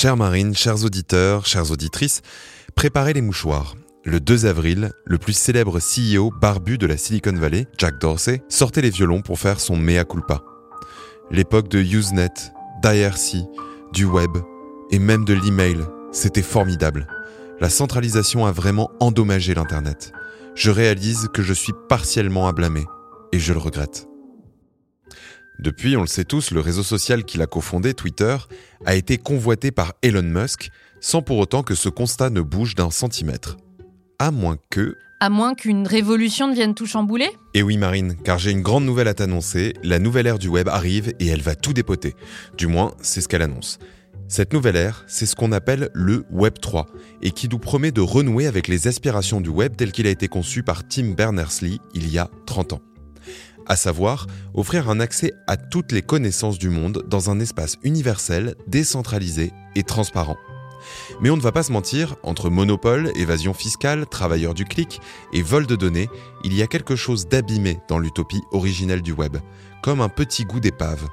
Chère Marine, chers auditeurs, chères auditrices, préparez les mouchoirs. Le 2 avril, le plus célèbre CEO barbu de la Silicon Valley, Jack Dorsey, sortait les violons pour faire son mea culpa. L'époque de Usenet, d'IRC, du web et même de l'email, c'était formidable. La centralisation a vraiment endommagé l'Internet. Je réalise que je suis partiellement à blâmer et je le regrette. Depuis, on le sait tous, le réseau social qu'il a cofondé, Twitter, a été convoité par Elon Musk, sans pour autant que ce constat ne bouge d'un centimètre. À moins que... À moins qu'une révolution ne vienne tout chambouler? Et oui Marine, car j'ai une grande nouvelle à t'annoncer, la nouvelle ère du web arrive et elle va tout dépoter. Du moins, c'est ce qu'elle annonce. Cette nouvelle ère, c'est ce qu'on appelle le Web 3, et qui nous promet de renouer avec les aspirations du web tel qu'il a été conçu par Tim Berners-Lee il y a 30 ans à savoir offrir un accès à toutes les connaissances du monde dans un espace universel, décentralisé et transparent. Mais on ne va pas se mentir, entre monopole, évasion fiscale, travailleurs du clic et vol de données, il y a quelque chose d'abîmé dans l'utopie originelle du web, comme un petit goût d'épave.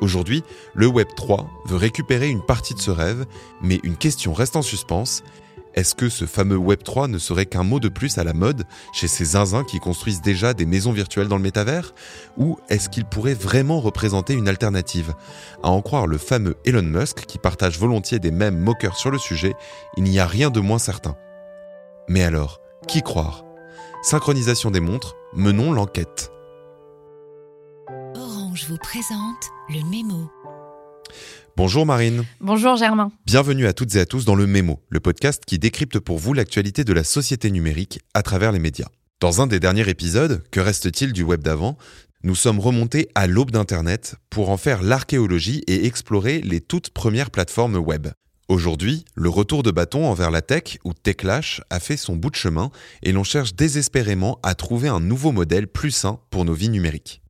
Aujourd'hui, le Web 3 veut récupérer une partie de ce rêve, mais une question reste en suspens, est-ce que ce fameux Web3 ne serait qu'un mot de plus à la mode chez ces zinzins qui construisent déjà des maisons virtuelles dans le métavers? Ou est-ce qu'il pourrait vraiment représenter une alternative? À en croire le fameux Elon Musk qui partage volontiers des mêmes moqueurs sur le sujet, il n'y a rien de moins certain. Mais alors, qui croire? Synchronisation des montres, menons l'enquête. Orange vous présente le mémo. Bonjour Marine. Bonjour Germain. Bienvenue à toutes et à tous dans le Mémo, le podcast qui décrypte pour vous l'actualité de la société numérique à travers les médias. Dans un des derniers épisodes, Que reste-t-il du web d'avant Nous sommes remontés à l'aube d'Internet pour en faire l'archéologie et explorer les toutes premières plateformes web. Aujourd'hui, le retour de bâton envers la tech ou Techlash a fait son bout de chemin et l'on cherche désespérément à trouver un nouveau modèle plus sain pour nos vies numériques.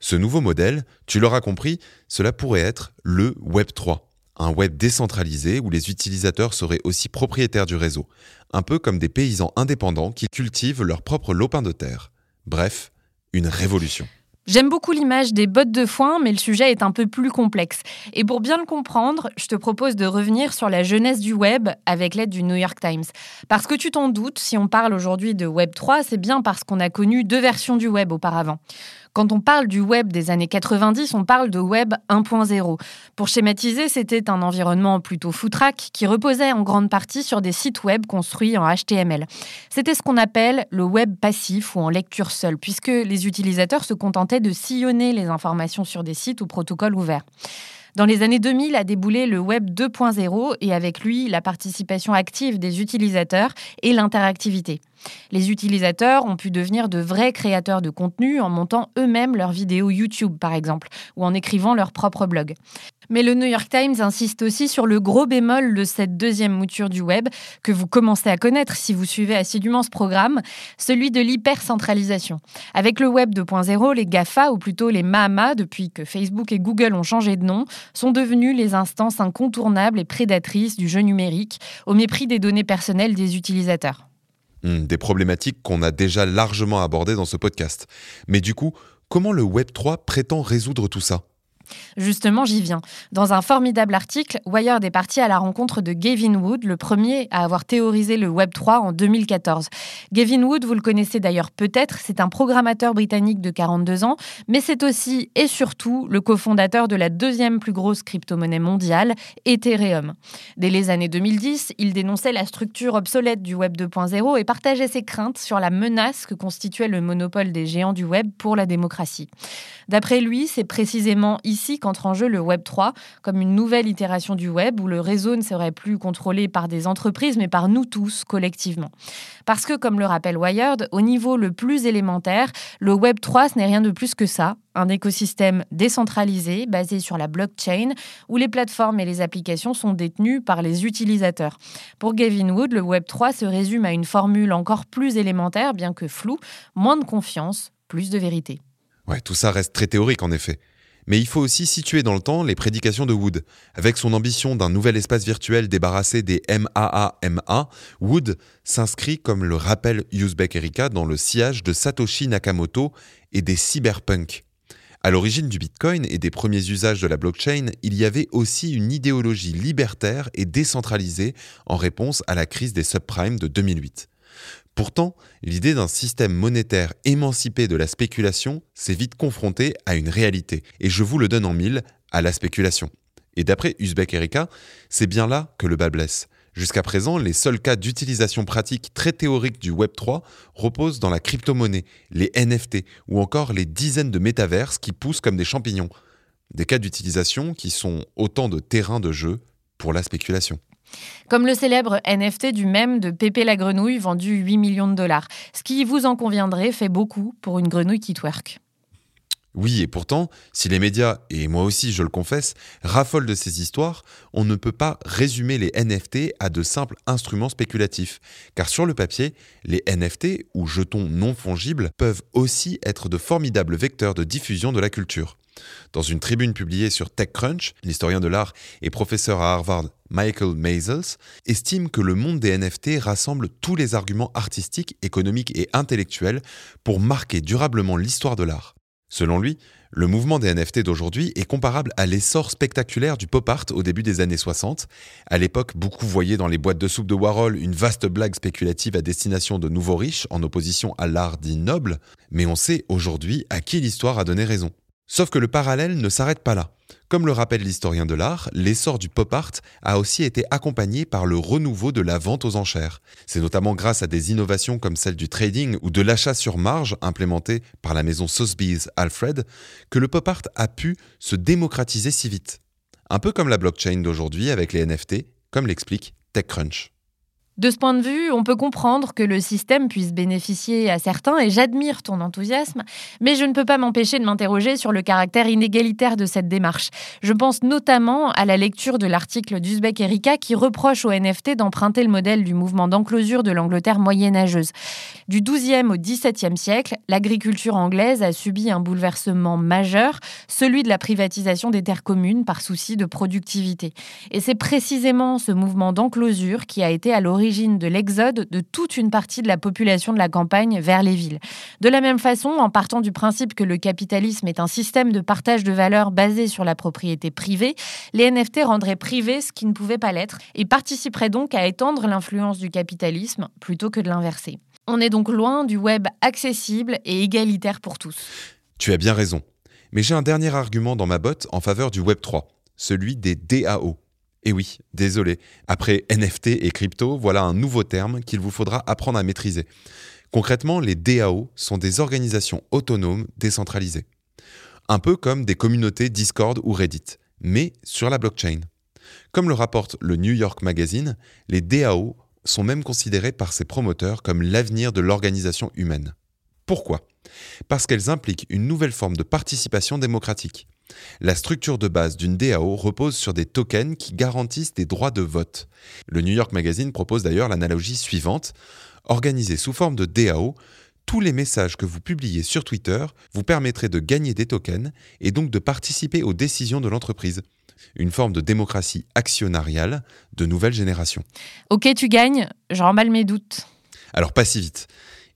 Ce nouveau modèle, tu l'auras compris, cela pourrait être le Web 3, un web décentralisé où les utilisateurs seraient aussi propriétaires du réseau, un peu comme des paysans indépendants qui cultivent leur propre lopin de terre. Bref, une révolution. J'aime beaucoup l'image des bottes de foin, mais le sujet est un peu plus complexe. Et pour bien le comprendre, je te propose de revenir sur la jeunesse du web avec l'aide du New York Times. Parce que tu t'en doutes, si on parle aujourd'hui de Web 3, c'est bien parce qu'on a connu deux versions du web auparavant. Quand on parle du web des années 90, on parle de web 1.0. Pour schématiser, c'était un environnement plutôt foutraque qui reposait en grande partie sur des sites web construits en HTML. C'était ce qu'on appelle le web passif ou en lecture seule, puisque les utilisateurs se contentaient de sillonner les informations sur des sites ou protocoles ouverts. Dans les années 2000 a déboulé le Web 2.0 et avec lui la participation active des utilisateurs et l'interactivité. Les utilisateurs ont pu devenir de vrais créateurs de contenu en montant eux-mêmes leurs vidéos YouTube par exemple ou en écrivant leur propre blog. Mais le New York Times insiste aussi sur le gros bémol de cette deuxième mouture du web que vous commencez à connaître si vous suivez assidûment ce programme, celui de l'hypercentralisation. Avec le web 2.0, les GAFA, ou plutôt les MAMA, depuis que Facebook et Google ont changé de nom, sont devenus les instances incontournables et prédatrices du jeu numérique, au mépris des données personnelles des utilisateurs. Hmm, des problématiques qu'on a déjà largement abordées dans ce podcast. Mais du coup, comment le Web 3 prétend résoudre tout ça? Justement, j'y viens. Dans un formidable article, Wired est parti à la rencontre de Gavin Wood, le premier à avoir théorisé le Web 3 en 2014. Gavin Wood, vous le connaissez d'ailleurs peut-être, c'est un programmateur britannique de 42 ans, mais c'est aussi et surtout le cofondateur de la deuxième plus grosse crypto-monnaie mondiale, Ethereum. Dès les années 2010, il dénonçait la structure obsolète du Web 2.0 et partageait ses craintes sur la menace que constituait le monopole des géants du Web pour la démocratie. D'après lui, c'est précisément ici ici qu'entre en jeu le Web 3 comme une nouvelle itération du web où le réseau ne serait plus contrôlé par des entreprises mais par nous tous collectivement. Parce que, comme le rappelle Wired, au niveau le plus élémentaire, le Web 3 ce n'est rien de plus que ça, un écosystème décentralisé basé sur la blockchain où les plateformes et les applications sont détenues par les utilisateurs. Pour Gavin Wood, le Web 3 se résume à une formule encore plus élémentaire, bien que floue, moins de confiance, plus de vérité. Ouais, tout ça reste très théorique en effet. Mais il faut aussi situer dans le temps les prédications de Wood. Avec son ambition d'un nouvel espace virtuel débarrassé des MAA-MA, Wood s'inscrit comme le rappelle Uzbek Erika dans le sillage de Satoshi Nakamoto et des cyberpunks. À l'origine du Bitcoin et des premiers usages de la blockchain, il y avait aussi une idéologie libertaire et décentralisée en réponse à la crise des subprimes de 2008. Pourtant, l'idée d'un système monétaire émancipé de la spéculation s'est vite confrontée à une réalité, et je vous le donne en mille, à la spéculation. Et d'après Uzbek Erika, c'est bien là que le bas blesse. Jusqu'à présent, les seuls cas d'utilisation pratique très théorique du Web3 reposent dans la crypto-monnaie, les NFT ou encore les dizaines de métaverses qui poussent comme des champignons. Des cas d'utilisation qui sont autant de terrains de jeu pour la spéculation. Comme le célèbre NFT du même de Pépé la grenouille vendu 8 millions de dollars. Ce qui, vous en conviendrez, fait beaucoup pour une grenouille qui twerk. Oui, et pourtant, si les médias, et moi aussi je le confesse, raffolent de ces histoires, on ne peut pas résumer les NFT à de simples instruments spéculatifs. Car sur le papier, les NFT, ou jetons non fongibles, peuvent aussi être de formidables vecteurs de diffusion de la culture. Dans une tribune publiée sur TechCrunch, l'historien de l'art et professeur à Harvard Michael Mazels estime que le monde des NFT rassemble tous les arguments artistiques, économiques et intellectuels pour marquer durablement l'histoire de l'art. Selon lui, le mouvement des NFT d'aujourd'hui est comparable à l'essor spectaculaire du pop art au début des années 60. À l'époque, beaucoup voyaient dans les boîtes de soupe de Warhol une vaste blague spéculative à destination de nouveaux riches en opposition à l'art dit noble, mais on sait aujourd'hui à qui l'histoire a donné raison. Sauf que le parallèle ne s'arrête pas là. Comme le rappelle l'historien de l'art, l'essor du pop art a aussi été accompagné par le renouveau de la vente aux enchères. C'est notamment grâce à des innovations comme celle du trading ou de l'achat sur marge implémenté par la maison Sotheby's Alfred que le pop art a pu se démocratiser si vite. Un peu comme la blockchain d'aujourd'hui avec les NFT, comme l'explique TechCrunch. De ce point de vue, on peut comprendre que le système puisse bénéficier à certains et j'admire ton enthousiasme, mais je ne peux pas m'empêcher de m'interroger sur le caractère inégalitaire de cette démarche. Je pense notamment à la lecture de l'article d'Uzbek Erika qui reproche aux NFT d'emprunter le modèle du mouvement d'enclosure de l'Angleterre moyenâgeuse. Du XIIe au XVIIe siècle, l'agriculture anglaise a subi un bouleversement majeur, celui de la privatisation des terres communes par souci de productivité. Et c'est précisément ce mouvement d'enclosure qui a été à l'origine de l'exode de toute une partie de la population de la campagne vers les villes. De la même façon, en partant du principe que le capitalisme est un système de partage de valeurs basé sur la propriété privée, les NFT rendraient privé ce qui ne pouvait pas l'être et participeraient donc à étendre l'influence du capitalisme plutôt que de l'inverser. On est donc loin du web accessible et égalitaire pour tous. Tu as bien raison. Mais j'ai un dernier argument dans ma botte en faveur du Web 3, celui des DAO. Et oui, désolé, après NFT et crypto, voilà un nouveau terme qu'il vous faudra apprendre à maîtriser. Concrètement, les DAO sont des organisations autonomes décentralisées. Un peu comme des communautés Discord ou Reddit, mais sur la blockchain. Comme le rapporte le New York Magazine, les DAO sont même considérées par ses promoteurs comme l'avenir de l'organisation humaine. Pourquoi? Parce qu'elles impliquent une nouvelle forme de participation démocratique. La structure de base d'une DAO repose sur des tokens qui garantissent des droits de vote. Le New York Magazine propose d'ailleurs l'analogie suivante. Organisé sous forme de DAO, tous les messages que vous publiez sur Twitter vous permettraient de gagner des tokens et donc de participer aux décisions de l'entreprise. Une forme de démocratie actionnariale de nouvelle génération. Ok, tu gagnes, je remballe mes doutes. Alors pas si vite.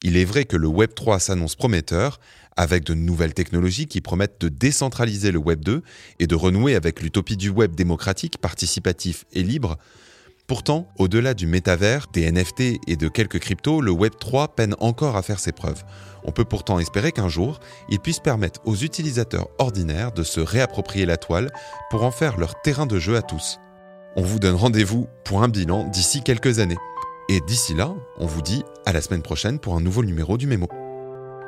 Il est vrai que le Web 3 s'annonce prometteur, avec de nouvelles technologies qui promettent de décentraliser le Web 2 et de renouer avec l'utopie du web démocratique, participatif et libre. Pourtant, au-delà du métavers, des NFT et de quelques cryptos, le Web 3 peine encore à faire ses preuves. On peut pourtant espérer qu'un jour, il puisse permettre aux utilisateurs ordinaires de se réapproprier la toile pour en faire leur terrain de jeu à tous. On vous donne rendez-vous pour un bilan d'ici quelques années. Et d'ici là, on vous dit à la semaine prochaine pour un nouveau numéro du Mémo.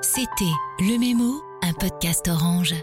C'était Le Mémo, un podcast orange.